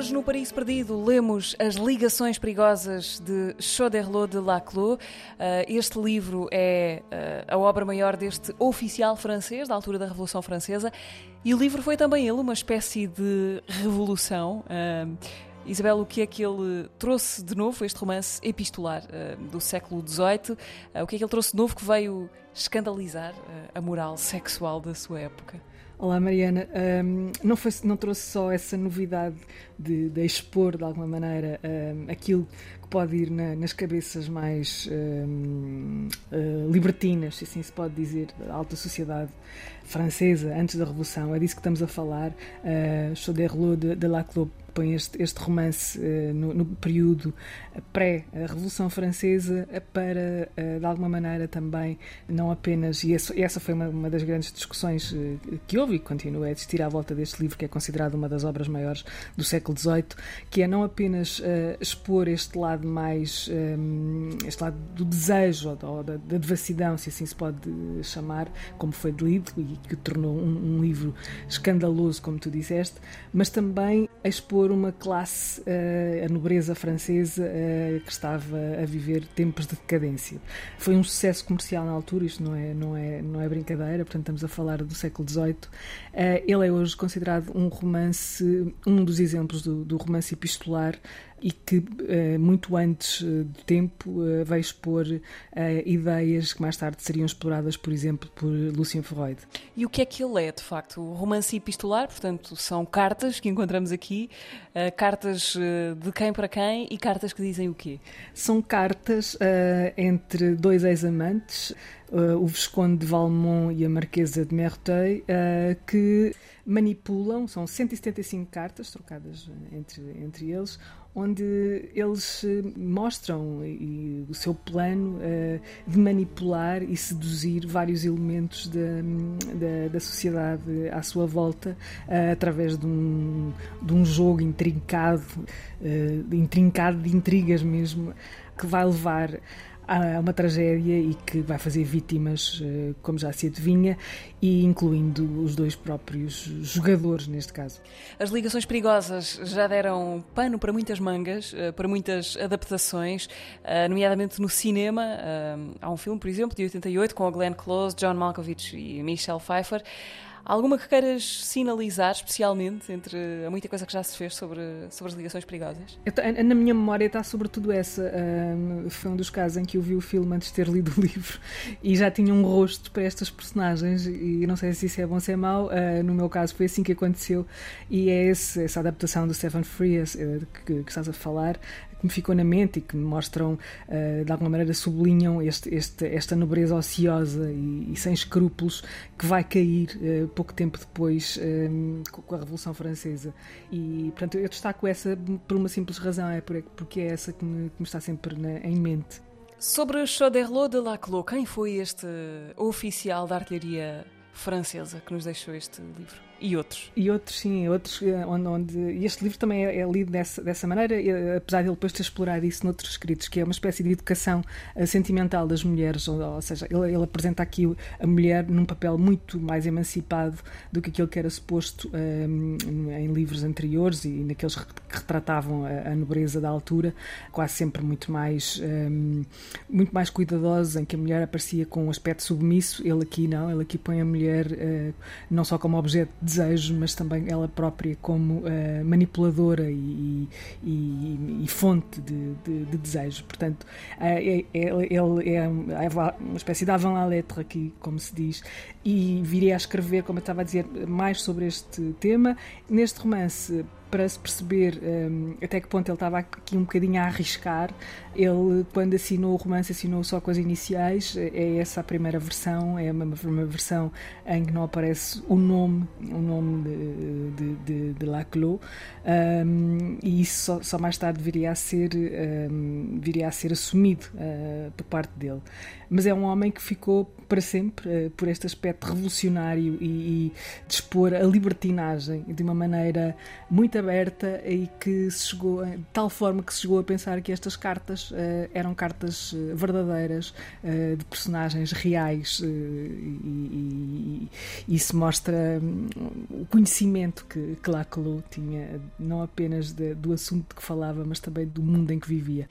Hoje no Paraíso Perdido lemos As Ligações Perigosas de Choderlos de Laclos. Uh, este livro é uh, a obra maior deste oficial francês, da altura da Revolução Francesa, e o livro foi também ele uma espécie de revolução. Uh, Isabel, o que é que ele trouxe de novo, este romance epistolar do século XVIII? o que é que ele trouxe de novo que veio escandalizar a moral sexual da sua época? Olá Mariana, um, não, foi, não trouxe só essa novidade de, de expor de alguma maneira um, aquilo que pode ir na, nas cabeças mais um, uh, eh, libertinas, se assim se pode dizer, da alta sociedade francesa antes da Revolução, é disso que estamos a falar. Uh, Chauderlot de, de Laclos este, este romance uh, no, no, período pré-Revolução Francesa para, uh, de alguma maneira, também, não apenas, e essa, foi uma, uma, das grandes discussões que houve e continua a existir à volta deste livro, que é considerado uma das obras maiores do século XVIII, que é não apenas expor este lado mais, um, este lado do desejo ou da, da devassidão, se assim se pode chamar, como foi lido e que o tornou um, um livro escandaloso, como tu disseste, mas também expor uma classe, uh, a nobreza francesa, uh, que estava a viver tempos de decadência. Foi um sucesso comercial na altura, isto não é, não é, não é brincadeira, portanto estamos a falar do século XVIII. Uh, ele é hoje considerado um romance, um dos exemplos do, do romance epistolar e que eh, muito antes eh, do tempo eh, veio expor ideias que mais tarde seriam exploradas, por exemplo, por Lucien Freud. E o que é que ele é, de facto? O romance epistolar, portanto, são cartas que encontramos aqui, cartas de quem para quem e cartas que dizem o quê? São cartas entre dois ex-amantes, o Visconde de Valmont e a Marquesa de Merteuil, que manipulam, são 175 cartas trocadas entre, entre eles, onde eles eh, mostram o seu plano uh, de manipular e seduzir vários elementos da, da, da sociedade à sua volta uh, através de um, de um jogo intrincado, intrincado de intrigas mesmo, que vai levar a uma tragédia e que vai fazer vítimas, eh, como já se adivinha, e incluindo os dois próprios jogadores, neste caso. As ligações perigosas já deram pano para muitas mangas, eh, para muitas adaptações, eh, nomeadamente no cinema. Há um filme, por exemplo, de 88, com a Glenn Close, John Malkovich e Michelle Pfeiffer. Alguma que queiras sinalizar especialmente entre a muita coisa que já se fez sobre, sobre as ligações perigosas? na minha memória está sobretudo essa. Foi um dos casos em que eu vi o filme antes de ter lido o livro e já tinha um rosto para estas personagens e não sei se isso é bom ou se é mau. Uh, no meu caso foi assim que aconteceu e é esse, essa adaptação do Stephen Free uh, que, que estás a falar que me ficou na mente e que me mostram, uh, de alguma maneira, sublinham este, este, esta nobreza ociosa e, e, sem escrúpulos que vai cair uh, pouco tempo depois um, eh, com a Revolução Francesa. E, portanto, eu destaco essa por uma simples razão, é porque é essa que me, que me está sempre na, em mente. Sobre Choderlos de Laclos, quem foi este oficial da artilharia francesa que nos deixou este livro? E outros. E outros, sim, outros, eh, onde, onde e este livro também é, é lido dessa, dessa maneira, apesar de ele depois ter explorado isso noutros escritos, que é uma espécie de educação uh, sentimental das mulheres, ou, ou seja, ele, ele, apresenta aqui a mulher num papel muito mais emancipado do que aquilo que era suposto um, em livros anteriores e naqueles que retratavam a, a, nobreza da altura, quase sempre muito mais, um, muito mais cuidadosos, em que a mulher aparecia com um aspecto submisso, ele aqui não, ele aqui põe a mulher uh, não só como objeto de desejo, mas também ela própria como uh, manipuladora e, e, e fonte de, de, de, desejo. Portanto, uh, ele é, é, uma espécie de avant la lettre aqui, como se diz, e viria a escrever, como eu estava a dizer, mais sobre este tema. Neste romance, para se perceber um, até que ponto ele estava aqui um bocadinho a arriscar. Ele, quando assinou o romance, assinou só com as iniciais. É essa a primeira versão, é uma, uma versão em que não aparece o nome, o nome de, de, de, de, Laclos, um, e isso só, só, mais tarde viria a ser, um, viria a ser assumido uh, por parte dele. Mas é um homem que ficou para sempre uh, por este aspecto revolucionário e, e expor a libertinagem de uma maneira muito aberta e que se chegou, de tal forma que se chegou a pensar que estas cartas uh, eram cartas verdadeiras de personagens reais e, e, e isso mostra um, o conhecimento que, que tinha, não apenas de, do assunto de que falava, mas também do mundo em que vivia.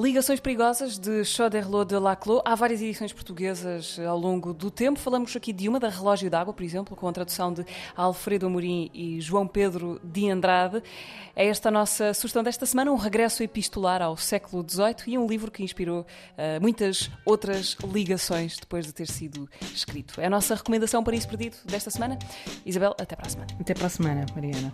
Ligações Perigosas de Choderlos de Laclos. Há várias edições portuguesas ao longo do tempo. Falamos aqui de uma, da Relógio d'Água, por exemplo, com a tradução de Alfredo Amorim e João Pedro de Andrade. É esta a nossa sugestão desta semana, um regresso epistolar ao século XVIII e um livro que inspirou uh, muitas outras ligações depois de ter sido escrito. É a nossa recomendação para isso perdido desta semana. Isabel, até para a semana. Até para a semana, Mariana.